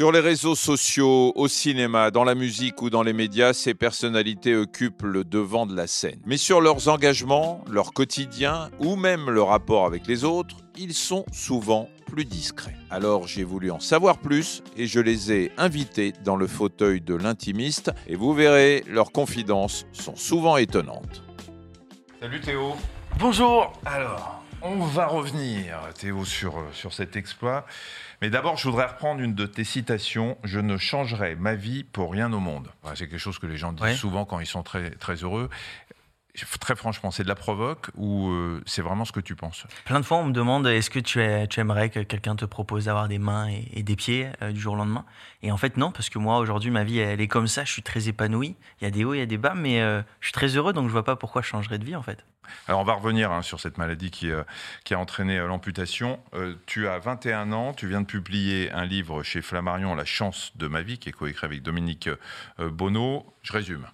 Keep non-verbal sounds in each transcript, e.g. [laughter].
Sur les réseaux sociaux, au cinéma, dans la musique ou dans les médias, ces personnalités occupent le devant de la scène. Mais sur leurs engagements, leur quotidien ou même le rapport avec les autres, ils sont souvent plus discrets. Alors j'ai voulu en savoir plus et je les ai invités dans le fauteuil de l'intimiste et vous verrez, leurs confidences sont souvent étonnantes. Salut Théo. Bonjour. Alors, on va revenir, Théo, sur, sur cet exploit. Mais d'abord, je voudrais reprendre une de tes citations. Je ne changerai ma vie pour rien au monde. C'est quelque chose que les gens disent Ouais. souvent quand ils sont très, très heureux. Très franchement, c'est de la provoque ou euh, c'est vraiment ce que tu penses? Plein de fois, on me demande est-ce que tu, es- tu aimerais que quelqu'un te propose d'avoir des mains et, et des pieds euh, du jour au lendemain? Et en fait, non, parce que moi, aujourd'hui, ma vie, elle est comme ça. Je suis très épanoui. Il y a des hauts, il y a des bas, mais euh, je suis très heureux, donc je vois pas pourquoi je changerais de vie, en fait. Alors on va revenir hein, sur cette maladie qui, qui a entraîné l'amputation. Tu as 21 ans, tu viens de publier un livre chez Flammarion, La chance de ma vie, qui est coécrit avec Dominique Bonneau. Je résume.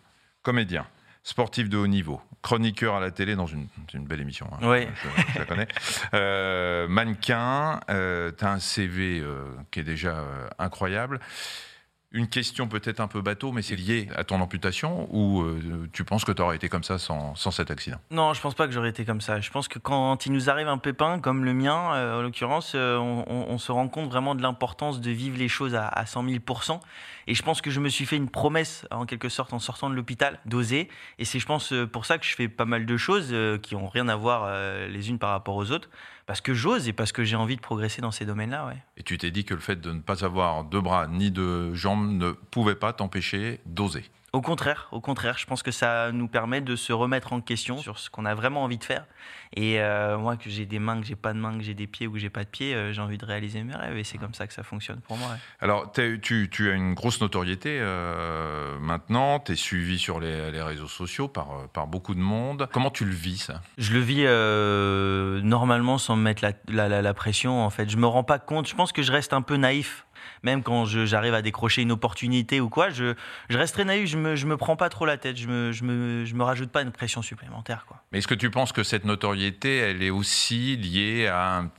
Comédien, sportif de haut niveau, chroniqueur à la télé dans une, belle émission, hein, Oui. je, je la connais. Euh, mannequin, tu as un CV euh, qui est déjà euh, incroyable. Une question peut-être un peu bateau, mais c'est lié à ton amputation ou euh, tu penses que tu aurais été comme ça sans, sans cet accident? Non, je pense pas que j'aurais été comme ça. Je pense que quand il nous arrive un pépin, comme le mien, euh, en l'occurrence, euh, on, se rend compte vraiment de l'importance de vivre les choses à, à 100 000% Et je pense que je me suis fait une promesse, en quelque sorte, en sortant de l'hôpital, d'oser. Et c'est, je pense, pour ça que je fais pas mal de choses qui ont rien à voir les unes par rapport aux autres. Parce que j'ose et parce que j'ai envie de progresser dans ces domaines-là, ouais. Et tu t'es dit que le fait de ne pas avoir de bras ni de jambes ne pouvait pas t'empêcher d'oser. Au contraire, au contraire, je pense que ça nous permet de se remettre en question sur ce qu'on a vraiment envie de faire. Et euh, moi, que j'ai des mains, que j'ai pas de mains, que j'ai des pieds ou que j'ai pas de pieds, euh, j'ai envie de réaliser mes rêves. Et c'est comme ça que ça fonctionne pour moi. ouais. Alors, tu, tu as une grosse notoriété euh, maintenant, tu es suivi sur les, les réseaux sociaux par, par beaucoup de monde. Comment tu le vis, ça? Je le vis normalement sans me mettre la, la- la- la pression. En fait, je me rends pas compte. Je pense que je reste un peu naïf. Même quand j'arrive à décrocher une opportunité ou quoi, je, je reste très naïf. Je me, je me prends pas trop la tête. Je me, je me, je me rajoute pas une pression supplémentaire, quoi. Mais est-ce que tu penses que cette notoriété, elle est aussi liée à un-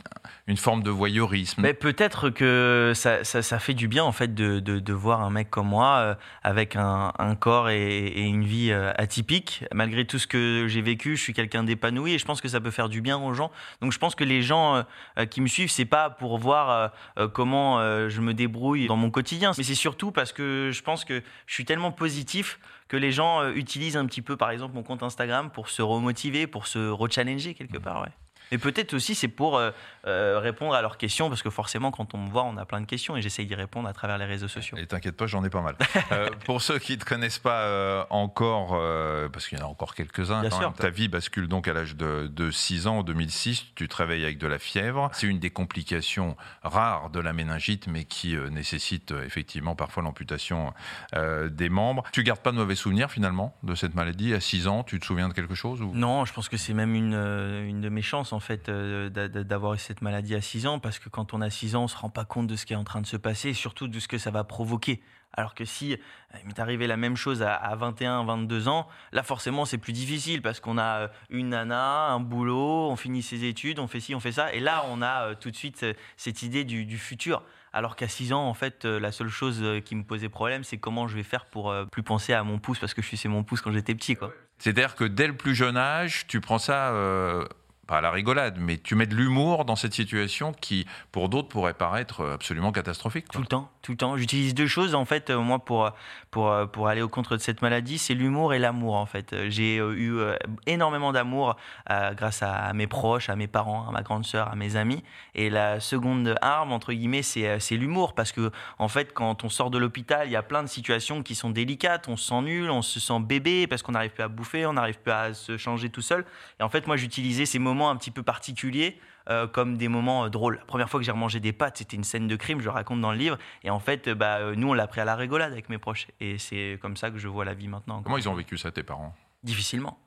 une forme de voyeurisme? Mais peut-être que ça, ça, ça fait du bien en fait de, de, de voir un mec comme moi euh, avec un, un corps et, et une vie euh, atypique. Malgré tout ce que j'ai vécu, je suis quelqu'un d'épanoui et je pense que ça peut faire du bien aux gens. Donc je pense que les gens euh, qui me suivent, c'est pas pour voir euh, comment je me débrouille dans mon quotidien, mais c'est surtout parce que je pense que je suis tellement positif que les gens euh, utilisent un petit peu par exemple mon compte Instagram pour se remotiver, pour se rechallenger quelque part. Ouais. Et peut-être aussi c'est pour euh, euh, répondre à leurs questions, parce que forcément, quand on me voit, on a plein de questions et j'essaye d'y répondre à travers les réseaux sociaux. Et t'inquiète pas, j'en ai pas mal. [laughs] Euh, pour ceux qui ne te connaissent pas euh, encore, parce qu'il y en a encore quelques-uns, même, ta vie bascule donc à l'âge de, de 6 ans, en 2006, tu te réveilles avec de la fièvre. C'est une des complications rares de la méningite, mais qui nécessite effectivement parfois l'amputation des membres. Tu gardes pas de mauvais souvenirs finalement de cette maladie? À 6 ans, tu te souviens de quelque chose ou... Non, je pense que c'est même une, une de mes chances, en fait, d'a- d'a- d'avoir eu maladie à 6 ans, parce que quand on a 6 ans, on se rend pas compte de ce qui est en train de se passer, et surtout de ce que ça va provoquer. Alors que si euh, il m'est arrivé la même chose à, à 21, 22 ans, là forcément c'est plus difficile parce qu'on a euh, une nana, un boulot, on finit ses études, on fait ci, on fait ça, et là on a euh, tout de suite cette idée du, futur. Alors qu'à 6 ans, en fait, la seule chose qui me posait problème, c'est comment je vais faire pour plus penser à mon pouce parce que je suçais mon pouce quand j'étais petit. C'est-à-dire que dès le plus jeune âge, tu prends ça, pas à la rigolade, mais tu mets de l'humour dans cette situation qui, pour d'autres, pourrait paraître absolument catastrophique. Tout le temps, tout le temps. J'utilise deux choses en fait, euh, moi pour pour euh, pour aller au contre de cette maladie, c'est l'humour et l'amour en fait. Euh, J'ai euh, eu euh, énormément d'amour euh, grâce à, mes proches, à mes parents, à ma grande sœur, à mes amis. Et la seconde arme entre guillemets, euh, c'est l'humour parce que en fait, quand on sort de l'hôpital, il y a plein de situations qui sont délicates. On se sent nul, on se sent bébé parce qu'on n'arrive plus à bouffer, on n'arrive plus à se changer tout seul. Et en fait, moi, j'utilisais ces moments un petit peu particuliers euh, comme des moments euh, drôles. La première fois que j'ai remangé des pâtes, c'était une scène de crime, je le raconte dans le livre. Et en fait, euh, bah, euh, nous, on l'a pris à la rigolade avec mes proches. Et c'est comme ça que je vois la vie maintenant. Comment ils ont vécu ça, tes parents? Difficilement.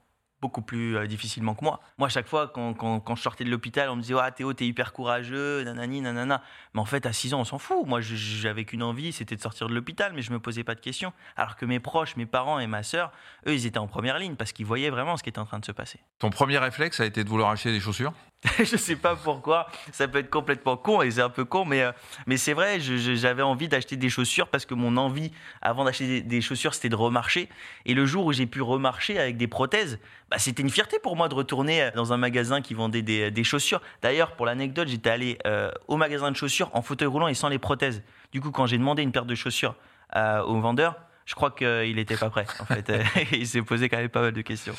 Beaucoup plus euh, difficilement que moi. Moi, à chaque fois, quand, quand, je sortais de l'hôpital, on me disait Ah, Théo, t'es hyper courageux, nanani, nanana. Mais en fait, à 6 ans, on s'en fout. Moi, j'avais qu'une envie, c'était de sortir de l'hôpital, mais je me posais pas de questions. Alors que mes proches, mes parents et ma sœur, eux, ils étaient en première ligne parce qu'ils voyaient vraiment ce qui était en train de se passer. Ton premier réflexe a été de vouloir acheter des chaussures? [laughs] je sais pas pourquoi, ça peut être complètement con et c'est un peu con, mais, euh, mais c'est vrai, j'avais envie d'acheter des chaussures parce que mon envie avant d'acheter des, chaussures c'était de remarcher. Et le jour où j'ai pu remarcher avec des prothèses, bah, c'était une fierté pour moi de retourner euh, dans un magasin qui vendait des, chaussures. D'ailleurs, pour l'anecdote, j'étais allé euh, au magasin de chaussures en fauteuil roulant et sans les prothèses. Du coup, quand j'ai demandé une paire de chaussures au vendeur, je crois qu'il n'était pas prêt. En fait, [laughs] [laughs] il s'est posé quand même pas mal de questions.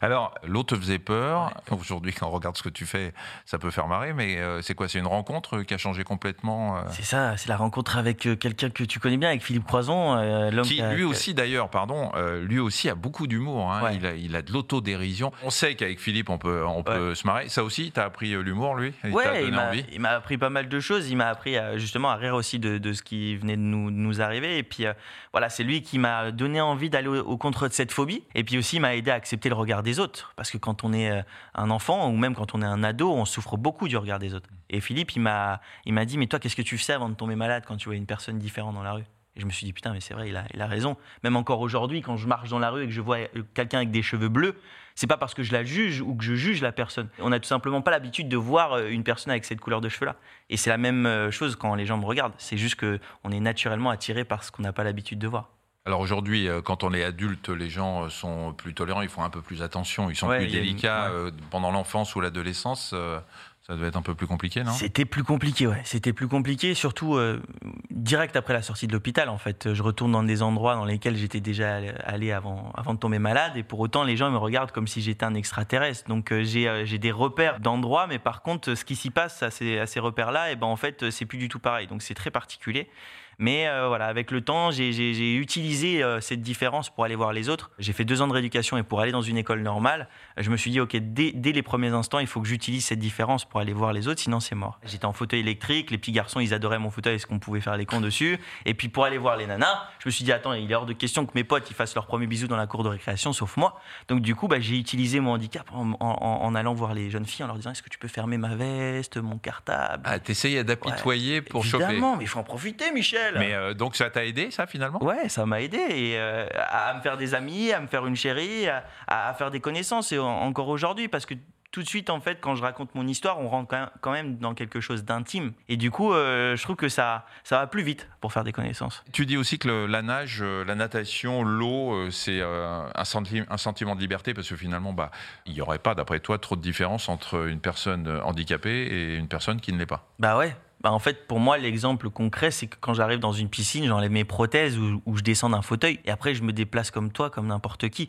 Alors, l'eau te faisait peur. Aujourd'hui, quand on regarde ce que tu fais, ça peut faire marrer. Mais euh, c'est quoi? C'est une rencontre qui a changé complètement euh? C'est ça. C'est la rencontre avec euh, quelqu'un que tu connais bien, avec Philippe Croison, l'homme qui, lui aussi, d'ailleurs, pardon, lui aussi a beaucoup d'humour. Hein. Il, a, il, a, de l'autodérision. On sait qu'avec Philippe, on peut, on peut se marrer. Ça aussi, tu as appris l'humour, lui? Ouais, il m'a appris pas mal de choses. Il m'a appris justement à rire aussi de, de, ce qui venait de nous, nous arriver. Et puis, voilà, c'est lui qui m'a donné envie d'aller au, contre de cette phobie. Et puis aussi, m'a aidé à accepter le regard des autres. Parce que quand on est euh, un enfant, ou même quand on est un ado, on souffre beaucoup du regard des autres. Et Philippe, il m'a, il m'a dit, mais toi, qu'est-ce que tu fais avant de tomber malade quand tu vois une personne différente dans la rue? Et je me suis dit, putain, mais c'est vrai, il a, il a raison. Même encore aujourd'hui, quand je marche dans la rue et que je vois euh, quelqu'un avec des cheveux bleus, c'est pas parce que je la juge ou que je juge la personne. On n'a tout simplement pas l'habitude de voir euh, une personne avec cette couleur de cheveux-là. Et c'est la même chose quand les gens me regardent. C'est juste qu'on est naturellement attiré par ce qu'on n'a pas l'habitude de voir. Alors aujourd'hui, euh, quand on est adulte, les gens euh, sont plus tolérants, ils font un peu plus attention, ils sont plus délicats. Euh, pendant l'enfance ou l'adolescence, ça devait être un peu plus compliqué, non? C'était plus compliqué, ouais. C'était plus compliqué, surtout direct après la sortie de l'hôpital. En fait, je retourne dans des endroits dans lesquels j'étais déjà allé avant, avant de tomber malade, et pour autant, les gens me regardent comme si j'étais un extraterrestre. Donc j'ai des repères d'endroits, mais par contre, ce qui s'y passe à ces, à ces repères-là, et eh ben en fait, c'est plus du tout pareil. Donc c'est très particulier. Mais euh, voilà, avec le temps, j'ai utilisé euh, cette différence pour aller voir les autres. J'ai fait deux ans de rééducation et pour aller dans une école normale, je me suis dit, OK, dès, les premiers instants, il faut que j'utilise cette différence pour aller voir les autres, sinon c'est mort. J'étais en fauteuil électrique, les petits garçons, ils adoraient mon fauteuil, est-ce qu'on pouvait faire les cons dessus? Et puis pour aller voir les nanas, je me suis dit, attends, il est hors de question que mes potes ils fassent leur premier bisou dans la cour de récréation, sauf moi. Donc du coup, bah, j'ai utilisé mon handicap en, allant voir les jeunes filles, en leur disant, est-ce que tu peux fermer ma veste, mon cartable? Ah, t'essayais d'apitoyer pour Évidemment, choper mais il faut en profiter, Michel mais euh, donc ça t'a aidé, ça, finalement? Ouais, ça m'a aidé et, euh, à me faire des amis, à me faire une chérie, à, faire des connaissances, et encore aujourd'hui, parce que tout de suite, en fait, quand je raconte mon histoire, on rentre quand même dans quelque chose d'intime. Et du coup, euh, je trouve que ça, ça va plus vite pour faire des connaissances. Tu dis aussi que la nage, la natation, l'eau, c'est un, un, sentiment de liberté parce que finalement, bah, il n'y aurait pas, d'après toi, trop de différence entre une personne handicapée et une personne qui ne l'est pas. Bah ouais, bah, en fait, pour moi, l'exemple concret, c'est que quand j'arrive dans une piscine, j'enlève mes prothèses ou, je descends d'un fauteuil et après, je me déplace comme toi, comme n'importe qui.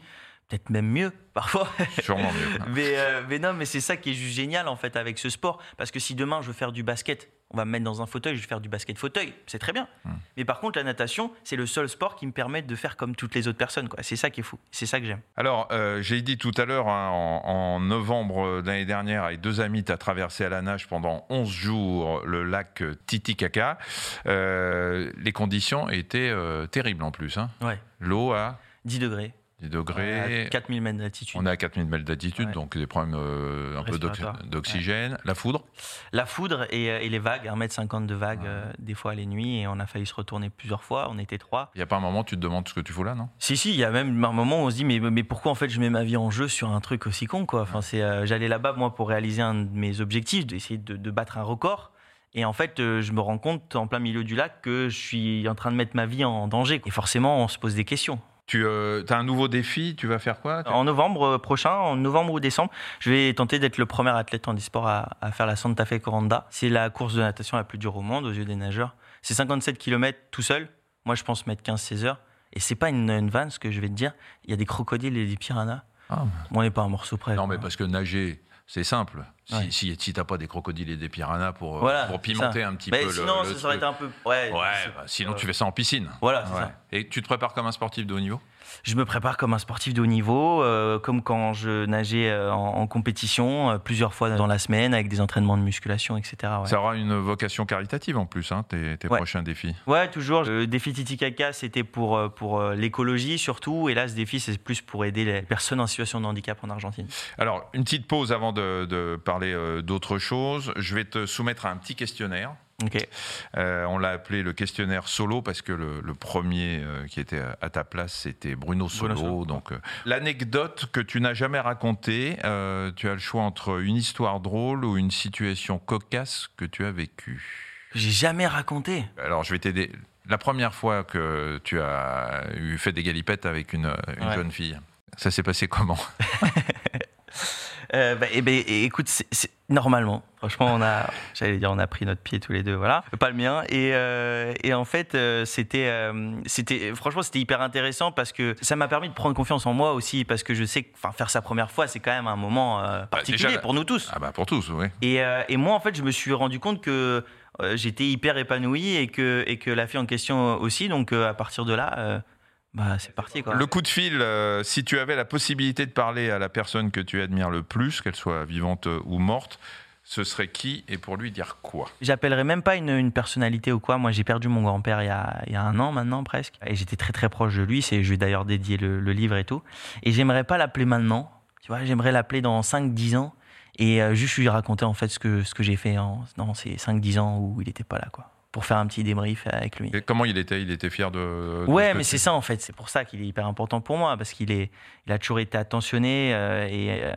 Peut-être même mieux, [laughs] parfois. Sûrement mieux. mais, euh, mais non, mais c'est ça qui est juste génial, en fait, avec ce sport. Parce que si demain, je veux faire du basket, on va me mettre dans un fauteuil, je vais faire du basket fauteuil, c'est très bien. Hmm. Mais par contre, la natation, c'est le seul sport qui me permet de faire comme toutes les autres personnes. C'est ça qui est fou, c'est ça que j'aime. Alors, euh, j'ai dit tout à l'heure, hein, en, novembre de l'année dernière, avec deux amis, tu as traversé à la nage pendant 11 jours le lac Titicaca. Euh, les conditions étaient euh, terribles en plus. Hein. Ouais. L'eau à 10 degrés des degrés. À 4000 mètres d'altitude. On est à 4000 mètres d'altitude, donc des problèmes euh, un peu d'oxygène. La foudre La foudre et, euh, les vagues, 1m50 de vagues, euh, des fois les nuits, et on a failli se retourner plusieurs fois, on était trois. Il n'y a pas un moment où tu te demandes ce que tu fous là, non? Si, si, il y a même un moment où on se dit, mais, mais pourquoi en fait je mets ma vie en jeu sur un truc aussi con, quoi? Enfin, c'est, J'allais là-bas, moi, pour réaliser un de mes objectifs, d'essayer de, de battre un record. Et en fait, je me rends compte en plein milieu du lac que je suis en train de mettre ma vie en danger. Et forcément, on se pose des questions. Tu euh, as un nouveau défi, tu vas faire quoi En novembre euh, prochain, en novembre ou décembre, je vais tenter d'être le premier athlète en e-sport à, faire la Santa Fe Coranda. C'est la course de natation la plus dure au monde aux yeux des nageurs. C'est 57 km tout seul. Moi, je pense mettre 15-16 heures. Et c'est pas une, une vanne, ce que je vais te dire. Il y a des crocodiles et des piranhas. Ah. on n'est pas un morceau près. Non, mais parce que nager, c'est simple. Si, si, si t'as pas des crocodiles et des piranhas pour, euh, pour pimenter un petit peu sinon, le. Sinon, ça aurait été un peu. Ouais, bah, sinon, tu fais ça en piscine. Voilà, c'est ça. Et tu te prépares comme un sportif de haut niveau? Je me prépare comme un sportif de haut niveau, euh, comme quand je nageais euh, en, compétition euh, plusieurs fois dans la semaine avec des entraînements de musculation, etc. Ça aura une vocation caritative en plus, hein, tes, prochains défis. Ouais, toujours. Le défi Titicaca, c'était pour, pour l'écologie surtout. Et là, ce défi, c'est plus pour aider les personnes en situation de handicap en Argentine. Alors, une petite pause avant de, de parler d'autre chose. Je vais te soumettre à un petit questionnaire Euh, on l'a appelé le questionnaire solo parce que le, premier euh, qui était à ta place, c'était Bruno Solo. Donc, euh, l'anecdote que tu n'as jamais racontée, tu as le choix entre une histoire drôle ou une situation cocasse que tu as vécue. J'ai jamais raconté. Alors, je vais t'aider. La première fois que tu as eu fait des galipettes avec une, jeune fille, ça s'est passé comment? [laughs] Euh, bah, eh ben, écoute, normalement, franchement, on a, [laughs] j'allais dire, on a pris notre pied tous les deux, voilà, pas le mien. Et, euh, et en fait, euh, c'était, c'était, franchement, c'était hyper intéressant parce que ça m'a permis de prendre confiance en moi aussi, parce que je sais que, faire sa première fois, c'est quand même un moment bah, particulier pour nous tous. Ah bah pour tous, oui. Et, et moi, en fait, je me suis rendu compte que j'étais hyper épanoui et que, et que la fille en question aussi. Donc, à partir de là bah, c'est parti. Quoi. Le coup de fil, euh, si tu avais la possibilité de parler à la personne que tu admires le plus, qu'elle soit vivante ou morte, ce serait qui et pour lui dire quoi? J'appellerais même pas une, personnalité ou quoi. Moi, j'ai perdu mon grand-père il, y a un an maintenant presque. Et j'étais très très proche de lui. C'est, je lui ai d'ailleurs dédié le, livre et tout. Et j'aimerais pas l'appeler maintenant. Tu vois, j'aimerais l'appeler dans 5-10 ans. Et euh, juste lui raconter en fait ce que, ce que j'ai fait en, dans ces 5-10 ans où il n'était pas là. quoi pour faire un petit débrief avec lui. Et comment il était? Il était fier de. ouais, mais c'est ça en fait. C'est pour ça qu'il est hyper important pour moi parce qu'il est, il a toujours été attentionné euh, et euh,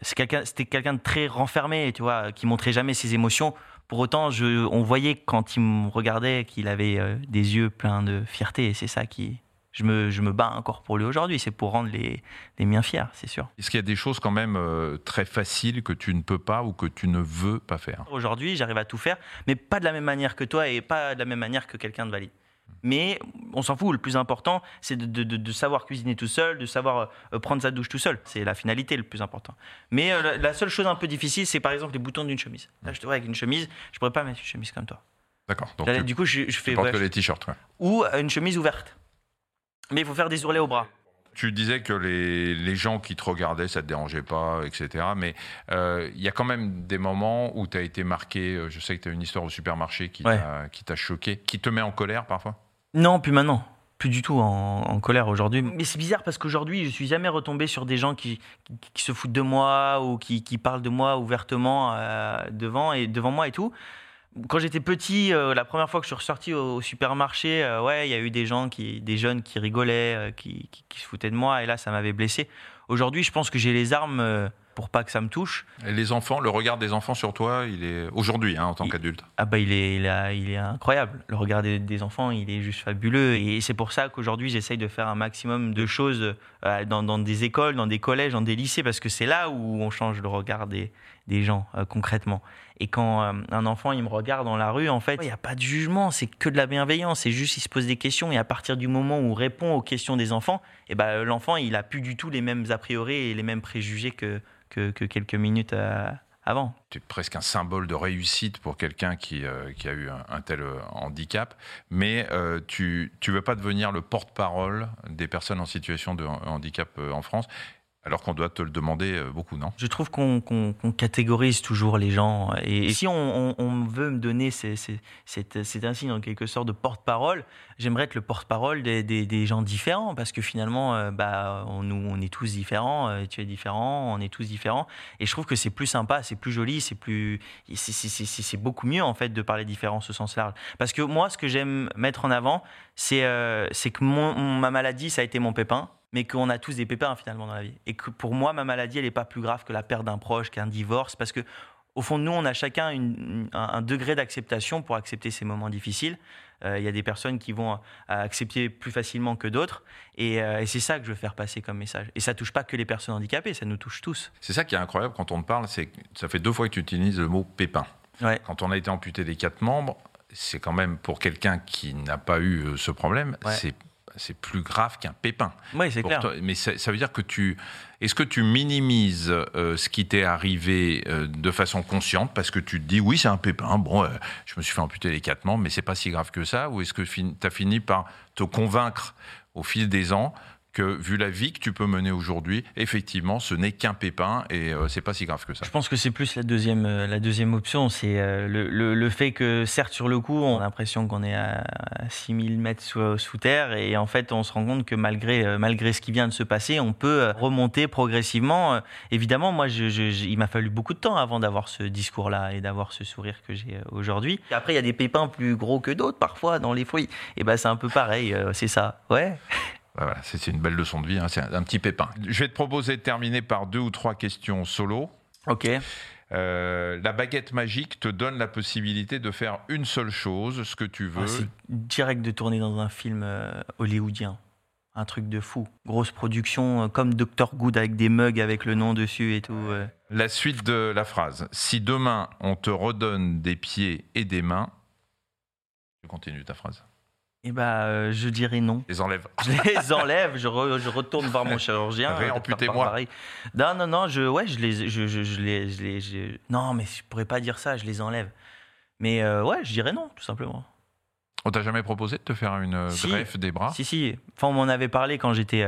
c'est quelqu'un, c'était quelqu'un de très renfermé, tu vois, qui montrait jamais ses émotions. Pour autant, je, on voyait quand il me regardait qu'il avait euh, des yeux pleins de fierté et c'est ça qui, je me, je me bats encore pour lui aujourd'hui. C'est pour rendre les, les miens fiers, c'est sûr. Est-ce qu'il y a des choses quand même euh, très faciles que tu ne peux pas ou que tu ne veux pas faire? Aujourd'hui, j'arrive à tout faire, mais pas de la même manière que toi et pas de la même manière que quelqu'un de valide. Mais on s'en fout, le plus important, c'est de, de, de, savoir cuisiner tout seul, de savoir euh, prendre sa douche tout seul. C'est la finalité le plus important. Mais euh, la, seule chose un peu difficile, c'est par exemple les boutons d'une chemise. Là, je te vois avec une chemise, je pourrais pas mettre une chemise comme toi. D'accord. du coup, je, je fais. Tu que les t-shirts, Ou une chemise ouverte. Mais il faut faire des ourlets au bras. Tu disais que les, les, gens qui te regardaient, ça te dérangeait pas, etc. Mais euh, il y a quand même des moments où tu as été marqué. Euh, je sais que tu as une histoire au supermarché qui t'a choqué, qui te met en colère parfois? Non, plus maintenant. Plus du tout en, colère aujourd'hui. Mais c'est bizarre parce qu'aujourd'hui, je suis jamais retombé sur des gens qui, qui, se foutent de moi ou qui, qui parlent de moi ouvertement euh, devant, et, devant moi et tout quand j'étais petit, euh, la première fois que je suis ressorti au, supermarché, euh, ouais, il y a eu des gens, qui, des jeunes qui rigolaient, euh, qui, qui, se foutaient de moi, et là, ça m'avait blessé. Aujourd'hui, je pense que j'ai les armes pour pas que ça me touche. Et les enfants, le regard des enfants sur toi, il est aujourd'hui hein, en tant qu'adulte. Ah bah il est, il, a, il est incroyable. Le regard des, enfants, il est juste fabuleux. Et c'est pour ça qu'aujourd'hui, j'essaye de faire un maximum de choses dans, dans, des écoles, dans des collèges, dans des lycées, parce que c'est là où on change le regard des, des gens concrètement. Et quand euh, un enfant il me regarde dans la rue, en fait, il n'y a pas de jugement, c'est que de la bienveillance. C'est juste il se pose des questions et à partir du moment où on répond aux questions des enfants, eh ben l'enfant il a plus du tout les mêmes a priori et les mêmes préjugés que que, quelques minutes euh, avant. Es presque un symbole de réussite pour quelqu'un qui, euh, qui, a eu un, tel handicap, mais tu ne veux pas devenir le porte-parole des personnes en situation de handicap en France alors qu'on doit te le demander euh, beaucoup, non? Je trouve qu'on catégorise toujours les gens. Et, si on, veut me donner cet insigne en quelque sorte de porte-parole, j'aimerais être le porte-parole des, gens différents, parce que finalement, euh, bah, on, est tous différents, euh, tu es différent, on est tous différents. Et je trouve que c'est plus sympa, c'est plus joli, c'est plus, c'est beaucoup mieux en fait de parler différence au sens large. Parce que moi, ce que j'aime mettre en avant, c'est que ma maladie, ça a été mon pépin mais qu'on a tous des pépins finalement dans la vie. Et que pour moi, ma maladie, elle n'est pas plus grave que la perte d'un proche, qu'un divorce, parce que au fond de nous, on a chacun un, degré d'acceptation pour accepter ces moments difficiles. Euh, il y a des personnes qui vont euh, accepter plus facilement que d'autres, euh, et, c'est ça que je veux faire passer comme message. Et ça touche pas que les personnes handicapées, ça nous touche tous. C'est ça qui est incroyable quand on te parle, c'est que ça fait deux fois que tu utilises le mot pépin. Quand on a été amputé des quatre membres, c'est quand même pour quelqu'un qui n'a pas eu ce problème, c'est c'est plus grave qu'un pépin. Oui, c'est clair. mais ça, veut dire que tu. Est-ce que tu minimises euh, ce qui t'est arrivé euh, de façon consciente parce que tu te dis oui, c'est un pépin, bon, euh, je me suis fait amputer les quatre membres, mais c'est pas si grave que ça Ou est-ce que tu as fini par te convaincre au fil des ans que vu la vie que tu peux mener aujourd'hui, effectivement, ce n'est qu'un pépin et euh, c'est pas si grave que ça. Je pense que c'est plus la deuxième, euh, la deuxième option, c'est euh, le, fait que certes sur le coup, on a l'impression qu'on est à 6000 mètres sous, sous, terre et en fait on se rend compte que malgré, malgré ce qui vient de se passer, on peut remonter progressivement. Évidemment, moi, il m'a fallu beaucoup de temps avant d'avoir ce discours-là et d'avoir ce sourire que j'ai aujourd'hui. Après, il y a des pépins plus gros que d'autres parfois dans les fruits. Et ben c'est un peu pareil, c'est ça. Ouais. Voilà, c'est une belle leçon de vie, hein, c'est un, petit pépin. Je vais te proposer de terminer par deux ou trois questions solo. Ok. Euh, la baguette magique te donne la possibilité de faire une seule chose, ce que tu veux. Ah, c'est direct de tourner dans un film euh, hollywoodien. Un truc de fou. Grosse production, euh, comme Dr. Good avec des mugs avec le nom dessus et tout. La suite de la phrase. Si demain on te redonne des pieds et des mains. Je continue ta phrase. Eh ben, euh, je dirais non. Les enlève. Je les enlève, je, retourne voir mon chirurgien. Réamputez-moi. Non, non, non, je, ouais, je les, je, je, les, je les non, mais je pourrais pas dire ça, je les enlève. Mais euh, ouais, je dirais non, tout simplement. On t'a jamais proposé de te faire une euh, greffe des bras? Si, si. Enfin, on m'en avait parlé quand j'étais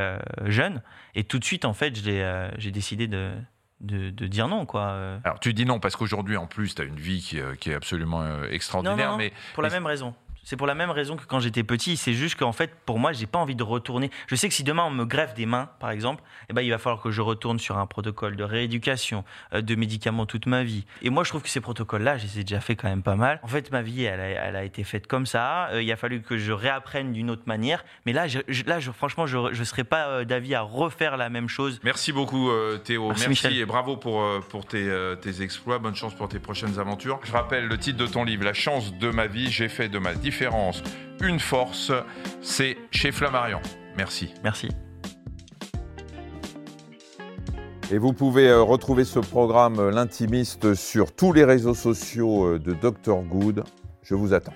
jeune, et tout de suite, en fait, j'ai décidé de, de, dire non. Quoi. Alors tu dis non parce qu'aujourd'hui en plus tu as une vie qui, qui est absolument extraordinaire. Non, mais pour la même raison. C'est pour la même raison que quand j'étais petit. C'est juste qu'en fait, pour moi, j'ai pas envie de retourner. Je sais que si demain on me greffe des mains, par exemple, eh ben, il va falloir que je retourne sur un protocole de rééducation, euh, de médicaments toute ma vie. Et moi, je trouve que ces protocoles-là, je les ai déjà fait quand même pas mal. En fait, ma vie, elle a, elle a été faite comme ça. Euh, il a fallu que je réapprenne d'une autre manière. Mais là, je, là je, franchement, je ne serais pas euh, d'avis à refaire la même chose. Merci beaucoup, Théo. Merci, et bravo pour, pour tes, tes exploits. Bonne chance pour tes prochaines aventures. Je rappelle le titre de ton livre, La chance de ma vie. J'ai fait de ma différence une force, c'est chez Flammarion. Merci. Merci. Et vous pouvez euh, retrouver ce programme euh, L'intimiste sur tous les réseaux sociaux euh, de Dr Good. Je vous attends.